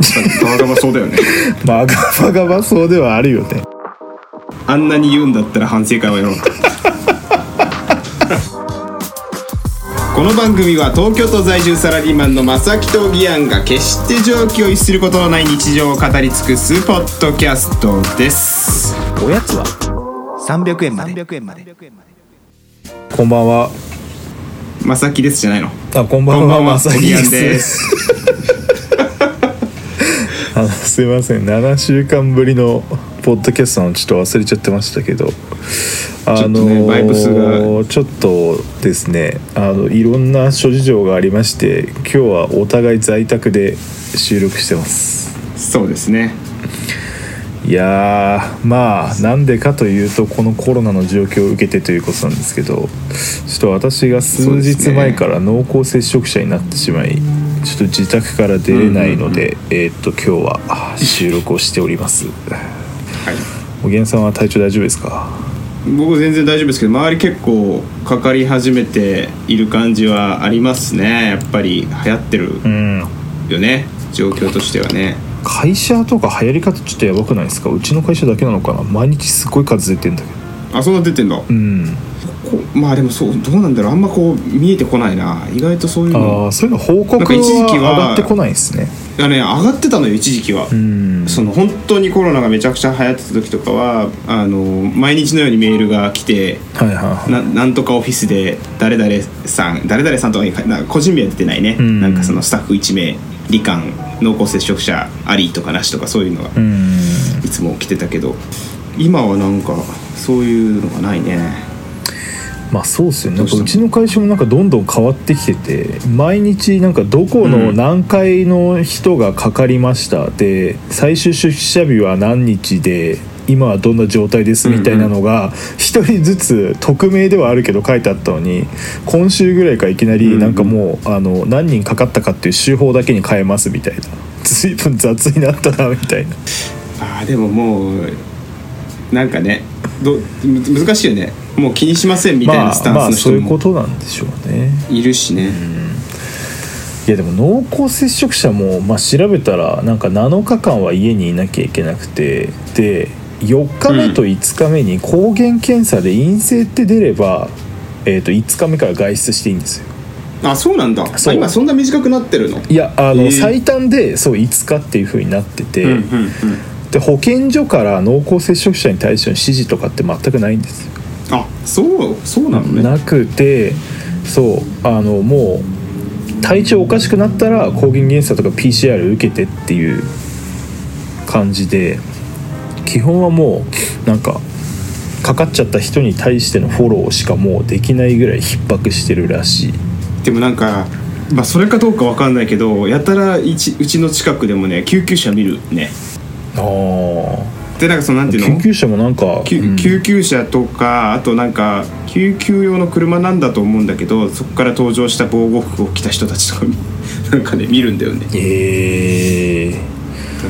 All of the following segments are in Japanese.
ガバガバそうだよね。まあガバガバそうではあるよね。あんなに言うんだったら反省会をやろうこの番組は東京都在住サラリーマンの正木とギアンが決して常軌を逸することのない日常を語り尽くすポッドキャストです。おやつは？300円まで。こんばんは。正木ですじゃないの。あこんばんはこんばんはまさきおぎやんですあのすいません。7週間ぶりのポッドキャストのちょっと忘れちゃってましたけど。あちょっとのちょっとですね。あのいろんな諸事情がありまして今日はお互い在宅で収録してます。そうですね。いやーまあなんでかというとこのコロナの状況を受けてということなんですけどちょっと私が数日前から濃厚接触者になってしまい、ちょっと自宅から出れないので、えーっと今日はあ収録をしております。はい。おげんさんは体調大丈夫ですか？僕全然大丈夫ですけど周り結構かかり始めている感じはありますね。やっぱり流行ってるうん。よね。状況としてはね。会社とか流行り方ちょっとやばくないですか？うちの会社だけなのかな？毎日すごい数出てんだけど。あそんな出てんだ。うん。こまあでもそうどうなんだろうあんまこう見えてこないな。意外とそういうあの。あそういうの報告はは上がってこないですね。いやね上がってたのよ一時期は、うん。その本当にコロナがめちゃくちゃ流行ってた時とかはあの毎日のようにメールが来てはいはいはい。ななんとかオフィスで誰々さん誰々さんとか個人名は出てないね、うん。なんかそのスタッフ1名罹患濃厚接触者ありとかなしとかそういうのがうん。いつも来てたけど今はなんかそういうのがないねまあそうっすよね。どうちの会社もなんかどんどん変わってきてて毎日なんかどこのうん何階の人がかかりました、で最終出社日は何日で今はどんな状態ですみたいなのが一人ずつ匿名ではあるけど書いてあったのに今週ぐらいからいきなりなんかもうあの何人かかったかっていう週報だけに変えますみたいな。随分雑になったなみたいな。あーでももうなんかねどむ難しいよね。もう気にしませんみたいまあなスタまあンスの人も。そういうことなんでしょうね。いるしね、いやでも濃厚接触者も、まあ、調べたらなんか7日間は家にいなきゃいけなくてで4日目と5日目に抗原検査で陰性って出れば、えー、と5日目から外出していいんですよ。あそうなんだ。そう。あ今そんな短くなってるの？いやあの、最短でそう5日っていう風になってて、うんうんうんで保健所から濃厚接触者に対しての指示とかって全くないんですよ。あそうそうなのね。なくてそうあのもう体調おかしくなったら抗原検査とか PCR 受けてっていう感じで基本はもうなんかかかっちゃった人に対してのフォローしかもうできないぐらい逼迫してるらしい。でもなんかまあそれかどうかわかんないけどやたらうちの近くでもね救急車見るねでなんかそのなんていうの？救急車もなんか、救急車とかあとなんか救急用の車なんだと思うんだけどそこから登場した防護服を着た人たちとか なんかね見るんだよね。ええ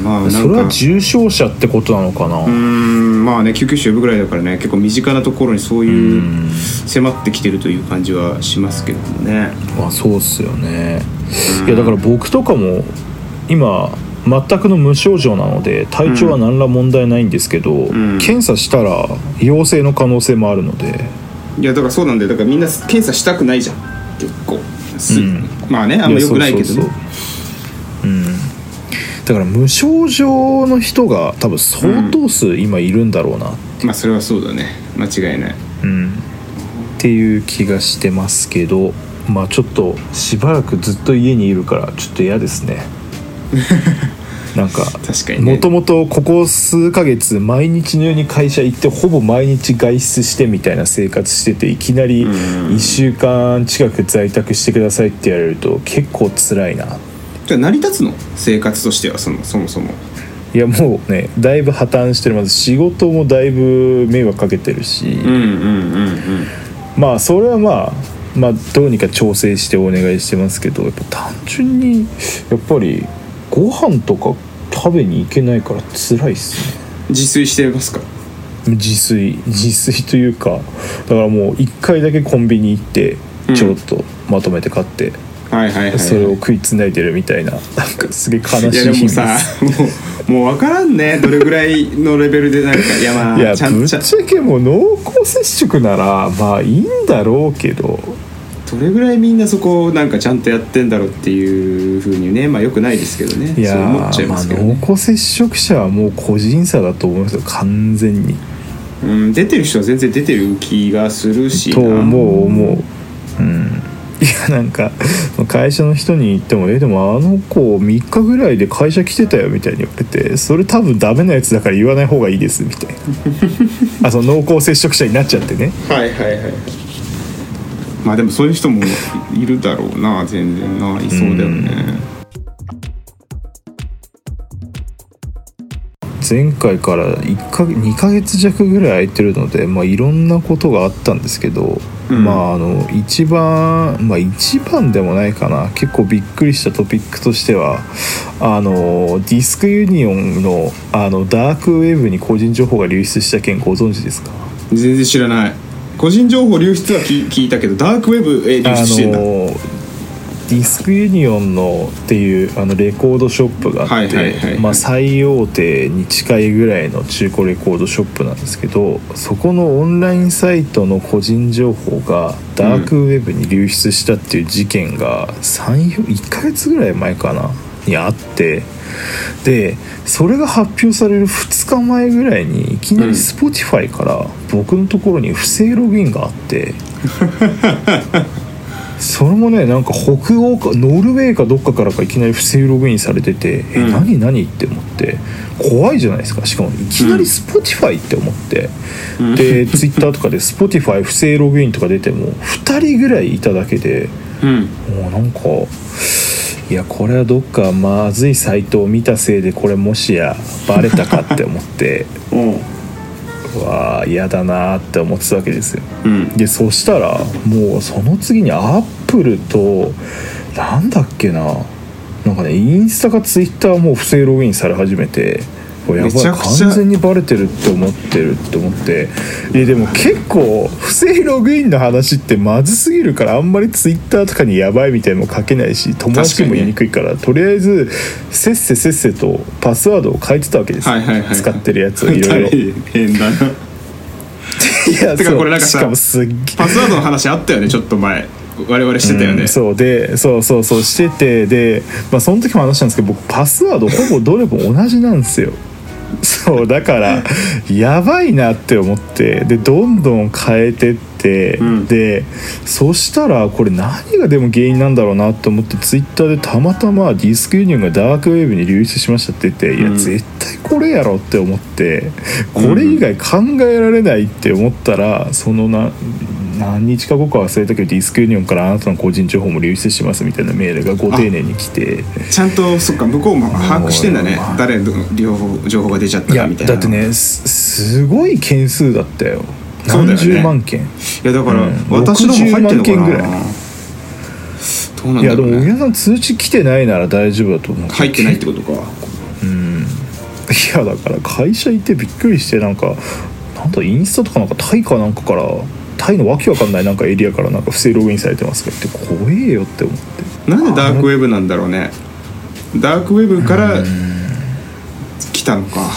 まあなんか。それは重症者ってことなのかな、うーんまあね救急車呼ぶぐらいだからね結構身近なところにそういううん。迫ってきてるという感じはしますけどもね。まあそうっすよね。いやだから僕とかも今全くの無症状なので体調は何ら問題ないんですけど、ん。検査したら陽性の可能性もあるので。いやだからそうなんだよ。だからみんな検査したくないじゃん。結構。す、うん。まあねあんま良くないけどね。うそうそう。うん。だから無症状の人が多分相当数今いるんだろうな、まあそれはそうだね。間違いない。うん。っていう気がしてますけどまあちょっとしばらくずっと家にいるからちょっと嫌ですね なんか確かにね。もともとここ数ヶ月毎日のように会社行ってほぼ毎日外出してみたいな生活してていきなりうん1週間近く在宅してくださいって言われると結構辛いな。じゃあ成り立つの？生活としてはそのそもそも。いやもうねだいぶ破綻してるまず仕事もだいぶ迷惑かけてるし、うんうんうんうん。まあそれはまあまあどうにか調整してお願いしてますけどやっぱ単純にやっぱりご飯とか食べに行けないから辛いっすね。自炊してますか？自炊。自炊というかだからもう1回だけコンビニ行ってうん。ちょろっとまとめて買ってはいはいはいそれを食いつないでるみたいな。なんかすげえ悲いしい日々やでもさもうもう分からんね。どれぐらいのレベルでなんかいやまあいやぶっちゃけもう濃厚接触ならまあいいんだろうけどどれぐらいみんなそこをなんかちゃんとやってんだろうっていうふうにねまあよくないですけどね。いや思っちゃいーますけど、ね。濃厚接触者はもう個人差だと思いますよ完全に。うん、出てる人は全然出てる気がするし。なと思う思う。うん。いやなんか会社の人に言っても「えでもあの子3日ぐらいで会社来てたよ」みたいに言われて「それ多分ダメなやつだから言わない方がいいです」みたいな。あその濃厚接触者になっちゃってね。はいはいはいまあでもそういう人もいるだろうな全然ないそうだよね。前回から1か2ヶ月弱ぐらい空いてるので、まあ、いろんなことがあったんですけど、うん。まああの一番まあ一番でもないかな。結構びっくりしたトピックとしてはあのディスクユニオンのあのダークウェブに個人情報が流出した件ご存知ですか？全然知らない個人情報流出は聞聞いたけどダークウェブへ流あ出してんだ。のディスクユニオンのっていうあのレコードショップがあって、最大手に近いぐらいの中古レコードショップなんですけどそこのオンラインサイトの個人情報がダークウェブに流出したっていう事件が1ヶ月ぐらい前かなにあってでそれが発表される2日前ぐらいにいきなり Spotify から僕のところに不正ログインがあって。それもねなんか北欧かノルウェーかどっかからかいきなり不正ログインされてて「えうん。何何?」って思って怖いじゃないですか。しかもいきなり Spotify って思って、うん。で Twitter とかで Spotify 不正ログインとか出ても2人ぐらいいただけでうん。もうなんかいやこれはどっかまずいサイトを見たせいでこれもしやバレたかって思ってお ううわあ嫌だなーって思ってたわけですよ。うん。でそしたらもうその次にアップルとなんだっけな。なんかねインスタかツイッターも不正ログインされ始めてこれやばい。完全にバレてるって思ってるって思って。えでも結構不正ログインの話ってまずすぎるからあんまりツイッターとかにやばいみたいも書けないし友達にも言いにくいから、とりあえずせっせせっせとパスワードを変えてたわけです。よ、はいはいはい。使ってるやつをいろいろ。大変だな。いやてかこれなんかさしかもすっげえ。パスワードの話あったよねちょっと前。我々してたよね、うんそう。でそうそうそうしててで、まあ、その時も話したんですけど僕パスワードほぼどれも同じなんですよそうだからやばいなって思ってでどんどん変えてって、うん。でそしたらこれ何がでも原因なんだろうなと思ってツイッターでたまたまディスクユニオンがダークウェブに流出しましたって言って、いやうん絶対これやろって思ってこれ以外考えられないって思ったらそのな何日か後か忘れたけどディスクユニオンからあなたの個人情報も流出しますみたいなメールがご丁寧に来て。ちゃんとそっか向こうも把握してんだね。誰の両方情報が出ちゃったいやかみたいな。だってねすすごい件数だったよ。何十万件。いやだからうん。私のも入ってんのか60万件ぐらい。などうなんいやでもだろうね皆さん通知来てないなら大丈夫だと思う。入ってないってことか。うん。いやだから会社行ってびっくりしてなんかなんだインスタとかなんかタイかなんかからタイのわけわかんないなんかエリアからなんか不正ログインされてますかって怖えよって思って。なんでダークウェブなんだろうね。ダークウェブから来たのか。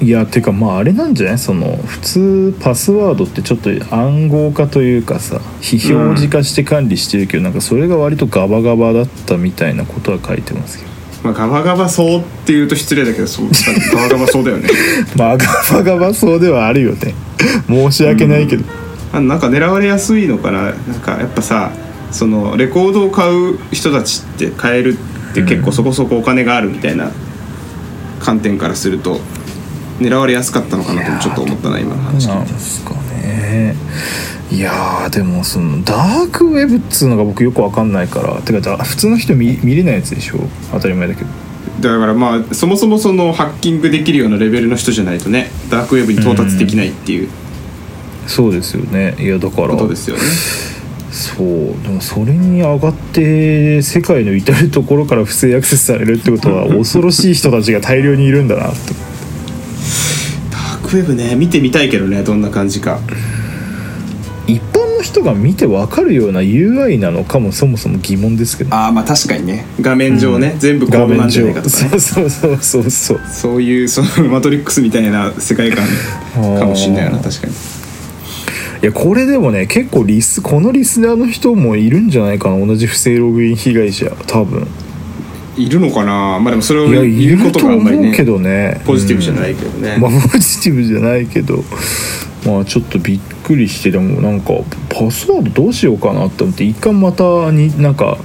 いやてかまああれなんじゃない？その普通パスワードってちょっと暗号化というかさ非表示化して管理してるけど、なんかそれが割とガバガバだったみたいなことは書いてますけど。まあガバガバそうっていうと失礼だけどそうガバガバそうだよね。まあガバガバそうではあるよね。申し訳ないけど、あなんか狙われやすいのかな。なんかやっぱさそのレコードを買う人たちって買えるって結構そこそこお金があるみたいな観点からすると狙われやすかったのかなともちょっと思ったな今の話聞いて。ですかね。いやーでもそのダークウェブっつうのが僕よくわかんないから。てかだ普通の人見見れないやつでしょ？当たり前だけど。だからまあそもそもそのハッキングできるようなレベルの人じゃないとねダークウェブに到達できないっていうそうですよね。いやだから。ことですよね。そう。でもそれに上がって世界の至る所から不正アクセスされるってことは 恐ろしい人たちが大量にいるんだなって。ダークウェブね。見てみたいけどね。どんな感じか。一般の人が見て分かるような UI なのかもそもそも疑問ですけど。ああまあ確かにね。画面上ね、全部こうなんじゃないかとか、ね、そうそうそうそうそう。そういうそのマトリックスみたいな世界観かもしれないよな確かにいやこれでもね結構リスこのリスナーの人もいるんじゃないかな。同じ不正ログイン被害者多分。いるのかな？まあでもそれをいやい言うこるととがあんまりね思うけどねポジティブじゃないけどね、まあポジティブじゃないけど。まあちょっとびっくりしてでもなんかパスワードどうしようかなって思って一回またになんか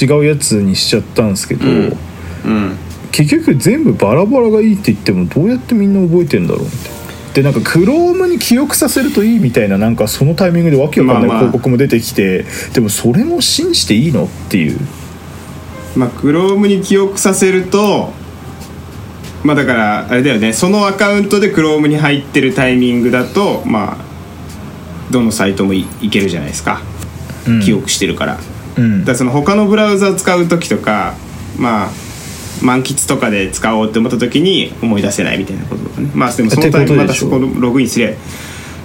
違うやつにしちゃったんですけど、うん。うん。結局全部バラバラがいいって言ってもどうやってみんな覚えてんだろうみたいな。でなんか Chrome に記憶させるといいみたいななんかそのタイミングでわけわかんないまあまあ。広告も出てきて、でもそれも信じていいのっていう。まあ Chrome に記憶させるとまあだからあれだよね。そのアカウントで Chrome に入ってるタイミングだとまあどのサイトもいいけるじゃないですか、うん。記憶してるから。だかうんらその他のブラウザ使う時とかまあ満喫とかで使おうって思った時に思い出せないみたいなこととかね。まあでもそのタイミングまたそこのログインすりゃ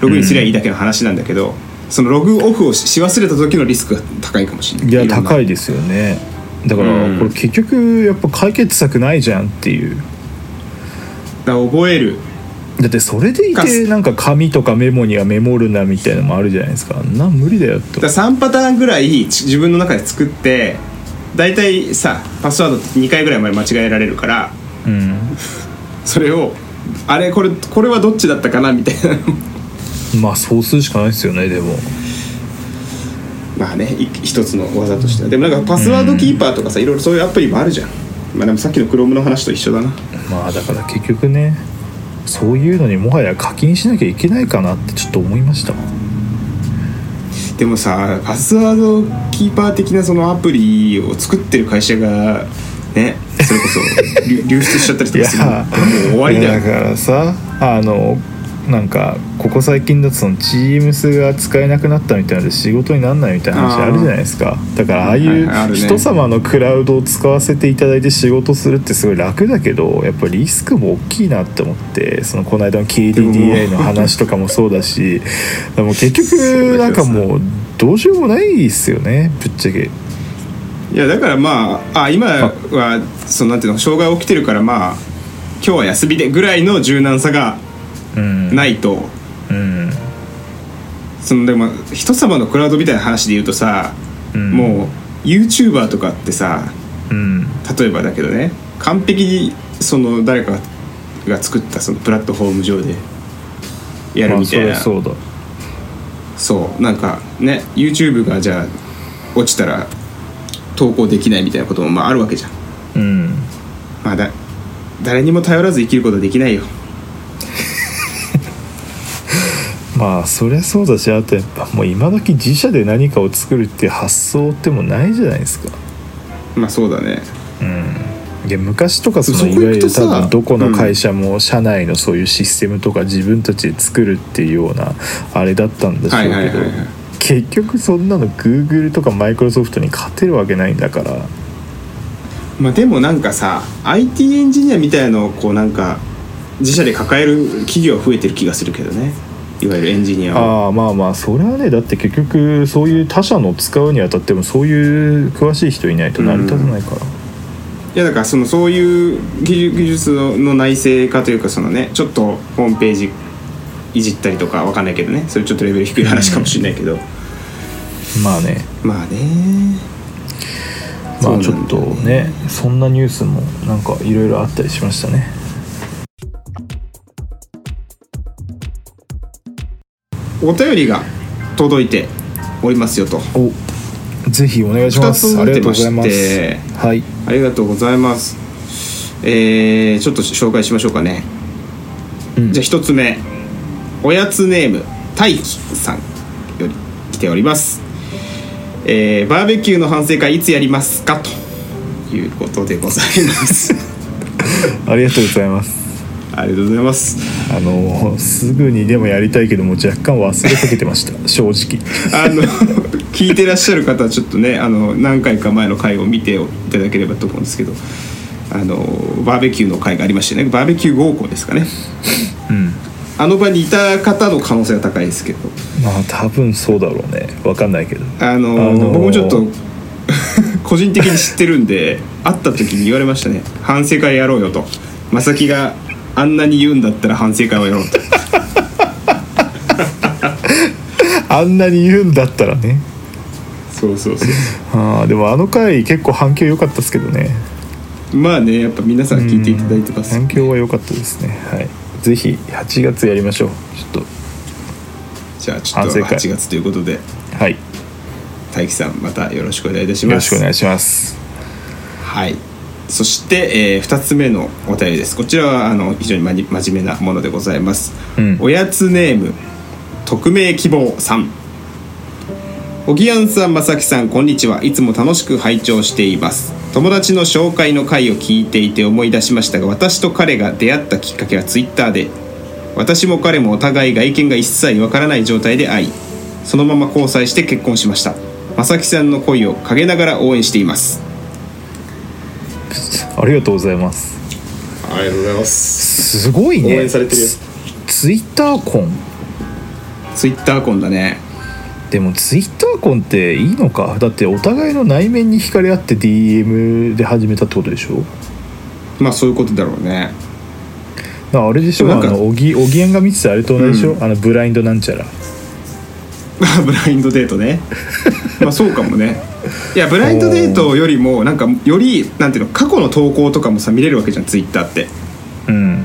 ログインすりゃいいだけの話なんだけど、そのログオフをしし忘れた時のリスクが高いかもしれない。いや高いですよね。だからうん。これ結局やっぱ解決策ないじゃんっていう。だ覚える。だってそれでいかてなんか紙とかメモにはメモるなみたいなのもあるじゃないです。かなん無理だよとだから3パターンぐらいち自分の中で作って大体さパスワード2回ぐらいまで間違えられるからうん。それをあれこれこれはどっちだったかなみたいな。のまあそうするしかないですよねでも。まあねい一つの技としては。でもなんかパスワードキーパーとかさいろいろそういうアプリもあるじゃん。まあでもさっきの Chrome の話と一緒だな。まあだから結局ねそういうのにもはや課金しなきゃいけないかなってちょっと思いましたでもさパスワードキーパー的なそのアプリを作ってる会社がねそれこそ流流出しちゃったりとかするのもう終わりだよ。だからさあのなんかここ最近だとその Teams が使えなくなったみたいで仕事にならないみたいな話あるじゃないですか。だからああいはいう人様のクラウドを使わせていただいて仕事するってすごい楽だけどやっぱリスクも大きいなって思ってそのこの間の KDDI の話とかもそうだし でも結局なんかもうどうしようもないっすよねぶっちゃけ。いやだからまああ今はそのなんていうの障害起きてるからまあ今日は休みでぐらいの柔軟さがうんないと、うん。そのでも人様のクラウドみたいな話で言うとさ、うん。もう YouTuber とかってさうん。例えばだけどね完璧にその誰かが作ったそのプラットフォーム上でやるみたいな、りゃそうだ。そう。なんかね YouTube がじゃあ落ちたら投稿できないみたいなこともまああるわけじゃん。うん。まあだ誰にも頼らず生きることはできないよまあそりゃそうだしあとやっぱもう今時自社で何かを作るっていう発想ってもうないじゃないですか。まあそうだね。いや昔とかそのいわゆる多分どこの会社も社内のそういうシステムとか自分たちで作るっていうようなあれだったんでしょうけど、結局そんなの Google とかマイクロソフトに勝てるわけないんだから。まあでもなんかさ IT エンジニアみたいのをこうなんか自社で抱える企業は増えてる気がするけどねいわゆるエンジニアを。ああまあまあそれはね。だって結局そういう他社の使うにあたってもそういう詳しい人いないと成り立たないから、いやだからそのそういう技術技術の内製化というかそのねちょっとホームページいじったりとかわかんないけどね。それちょっとレベル低い話かもしれないけど、まあね。まあね。まあちょっとねそんなニュースもなんかいろいろあったりしましたねお便りが届いておりますよと。おぜひお願いします。ありがとうございます。はい。ありがとうございます。えー、ちょっと紹介しましょうかね。うん。じゃあ一つ目。おやつネーム大輝さんより来ております、えーバーベキューの反省会いつやりますか？ということでございます。ありがとうございますありがとうございます。あのすぐにでもやりたいけども若干忘れかけてました。正直。あの聞いてらっしゃる方はちょっとねあの何回か前の回を見ていただければと思うんですけどあのバーベキューの回がありましてねバーベキュー合コンですかね。うん。あの場にいた方の可能性が高いですけど。まあ多分そうだろうね。分かんないけど。あのーあのー僕もちょっと 個人的に知ってるんで会った時に言われましたね。反省会やろうよと。正木があんなに言うんだったら反省会をやろうと。あんなに言うんだったらね。そうそうそう。あーでもあの回結構反響良かったですけどね。まあねやっぱ皆さん聞いていただいてます反響は良かったですね。はい。ぜひ8月やりましょう。ちょっじゃあちょっと反省会。8月ということで。とはい。よ大樹さんまたよろしくお願いいたします。ろしくお願いします。はいそして、え2つ目のお便りです。こちらはあの非常にまに真面目なものでございます、うん。おやつネーム匿名希望さん。おぎやんさんまさきさんこんにちは。いつも楽しく拝聴しています。友達の紹介の回を聞いていて思い出しましたが私と彼が出会ったきっかけはツイッターで。私も彼もお互い外見が一切わからない状態で会いそのまま交際して結婚しました。まさきさんの恋を陰ながら応援していますありがとうございます。ありがとうございます。すごいね。応援されてるよ。ツツイッター婚ツイッター婚だね。でもツイッター婚っていいのか？だってお互いの内面に惹かれ合って DM で始めたってことでしょ？まあそういうことだろうね。だからあれでしょ？あでもなんかのおぎおぎやんが見てたあれと同じでしょ、あのブラインドなんちゃら。ブラインドデートね。まあそうかもねいやブラインドデートよりもなんかよりなんていうの過去の投稿とかもさ見れるわけじゃんツイッターって。うん。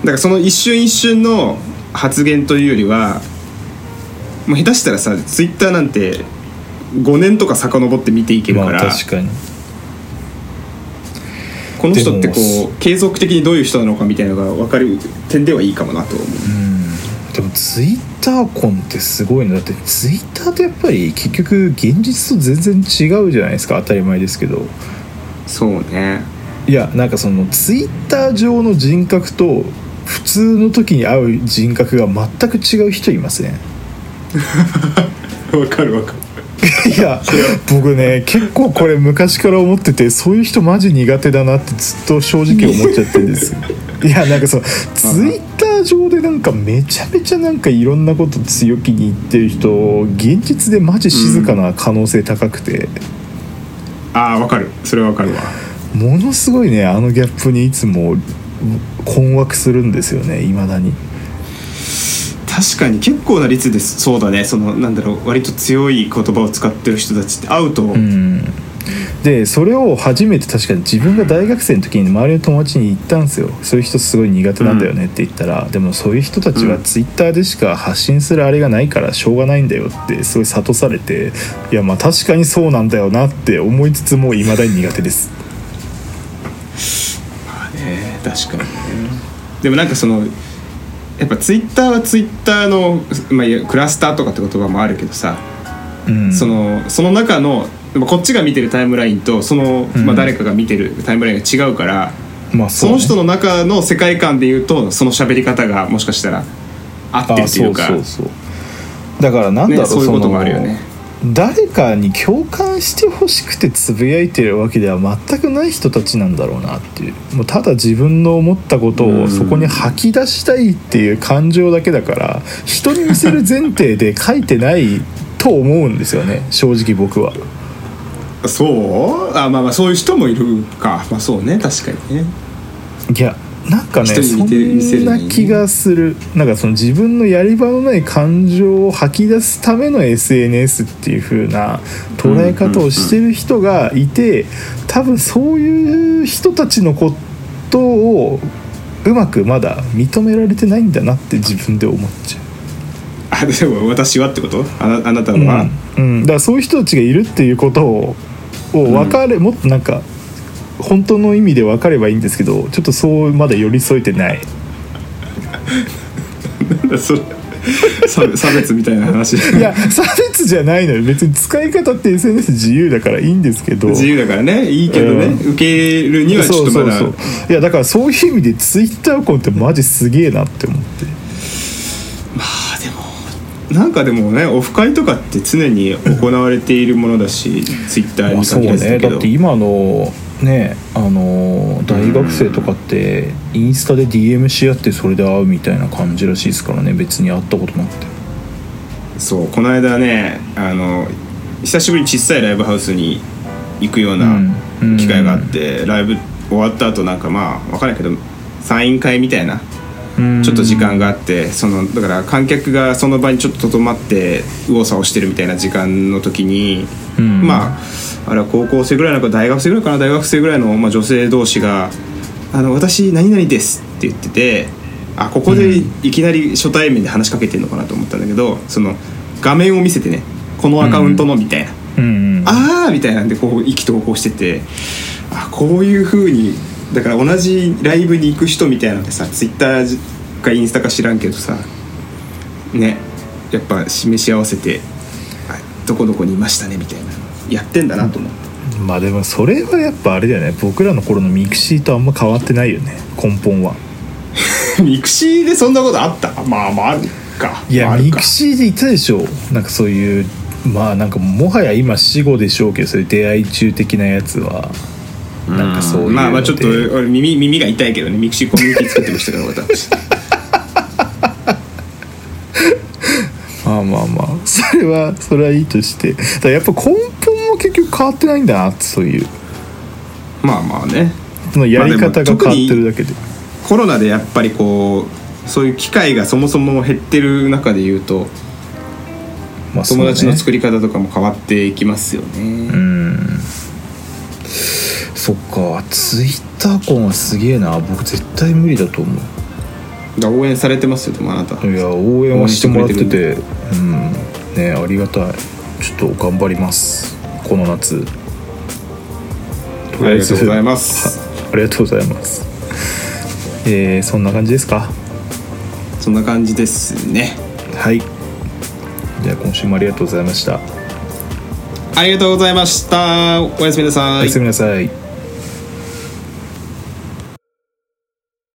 だからその一瞬一瞬の発言というよりはもう下手したらさツイッターなんて5年とか遡って見ていけるまあから、確かに。この人ってこでう継続的にどういう人なのかみたいなのが分かる点ではいいかもなと思うでもツイッター婚ってすごいの。だってツイッターってやっぱり結局現実と全然違うじゃないですか。当たり前ですけど。そうね。いやなんかそのツイッター上の人格と普通の時に会う人格が全く違う人いますね。わかるわかる。いや僕ね結構これ昔から思っててそういう人マジ苦手だなってずっと正直思っちゃってるんですいやなんかそうツイッ上でなんかめちゃめちゃなんかいろんなこと強気に言ってる人現実でマジ静かな可能性高くて、ああわかる。それはわかるわ。ものすごいねあのギャップにいつも困惑するんですよねいまだに。確かに結構な率です。そうだね。そのなんだろう割と強い言葉を使ってる人たちって会うと、うんでそれを初めて確かに自分が大学生の時に周りの友達に言ったんですよ。そういう人すごい苦手なんだよねって言ったら、でもそういう人たちはツイッターでしか発信するあれがないからしょうがないんだよってすごい諭されていやまあ確かにそうなんだよなって思いつつもいまだに苦手です。ね確かにね。でもなんかそのやっぱツイッターはツイッターの、まあ、クラスターとかって言葉もあるけどさ、うん。そのその中のまあこっちが見てるタイムラインとその、うん。まあ、誰かが見てるタイムラインが違うから、まあその人の中の世界観で言うとその喋り方がもしかしたら合ってるっていうか。そうそうだからなんだろう、ね、そういうこともあるよね。誰かに共感してほしくてつぶやいてるわけでは全くない人たちなんだろうなっていう。もうただ自分の思ったことうん。をそこに吐き出したいっていう感情だけだから人に見せる前提で書いてないと思うんですよね正直僕は。そう？あまあまあそういう人もいるか。まあそうね。確かにね。いやなんかねそんな気がする。なんかその自分のやり場のない感情を吐き出すための SNS っていう風な捉え方をしてる人がいて多分そういう人たちのことをうまくまだ認められてないんだなって自分で思っちゃう。あでも私はってこと？あなあなたは、うん。うん、だからそういう人たちがいるっていうことをを分かれ、もっとなんか本当の意味で分かればいいんですけどちょっとそうまだ寄り添えてない。なんだそれ。差差別みたいな話。いや差別じゃないのよ。別に使い方って SNS 自由だからいいんですけど。自由だからね。いいけどね、うん。受けるにはちょっとまだ。そうそうそういやだからそういう意味でツイッター婚ってマジすげえなって思って。あでもなんかでもねオフ会とかって常に行われているものだしツイッターに限らずだけど、ね。だって今のねあの大学生とかってインスタで DM し合ってそれで会うみたいな感じらしいですからね。別に会ったことなくて。そう。この間ねあの久しぶりに小さいライブハウスに行くようなうん。機会があって、ライブ終わった後なんかまあ分からないけどサイン会みたいなうんちょっと時間があってそのだから観客がその場にちょっととどまって右往左往してるみたいな時間の時に、うん。まああれは高校生ぐらいなのか大学生ぐらいかな大学生ぐらいの、まあ、女性同士が「あの私何々です」って言っててあここでいきなり初対面で話しかけてるのかなと思ったんだけどその画面を見せてねこのアカウントのみたいな。うん。うん。あーみたいなんでこう意気投合しててあこういう風にだから同じライブに行く人みたいなのでさツイッターかインスタか知らんけどさねやっぱ示し合わせてあどこどこにいましたねみたいな。やってんだなと思って、まあでもそれはやっぱあれだよね。僕らの頃のミクシーとあんま変わってないよね。根本は。ミクシーでそんなことあった？まあまああるか。いや、ミクシーでいたでしょ。なんかそういうまあなんかもはや今死語でしょうけどそういう出会い厨的なやつはなんかそういうまあまあちょっと俺耳耳が痛いけどね。ミクシーコミュニティ作ってましたから私。まあまあまあ。それはそれはいいとして。だやっぱ根本も結局変わってないんだなってそういう。まあまあね。そのやり方が変わってるだけで,、コロナでやっぱりこうそういう機会がそもそも減ってる中で言うとまあ友達の作り方とかも変わっていきますよね。うんそっかツイッター婚はすげえな。僕絶対無理だと思う。応援されてますよでもあなた。いや応援はしてもらってて。てうん。ねありがたい。ちょっと頑張ります。この夏。ありがとうございます。ありがとうございます。えー、そんな感じですか？そんな感じですね。はい。じゃあ今週もありがとうございました、ありがとうございました。おやすみなさい。おやす。みなさい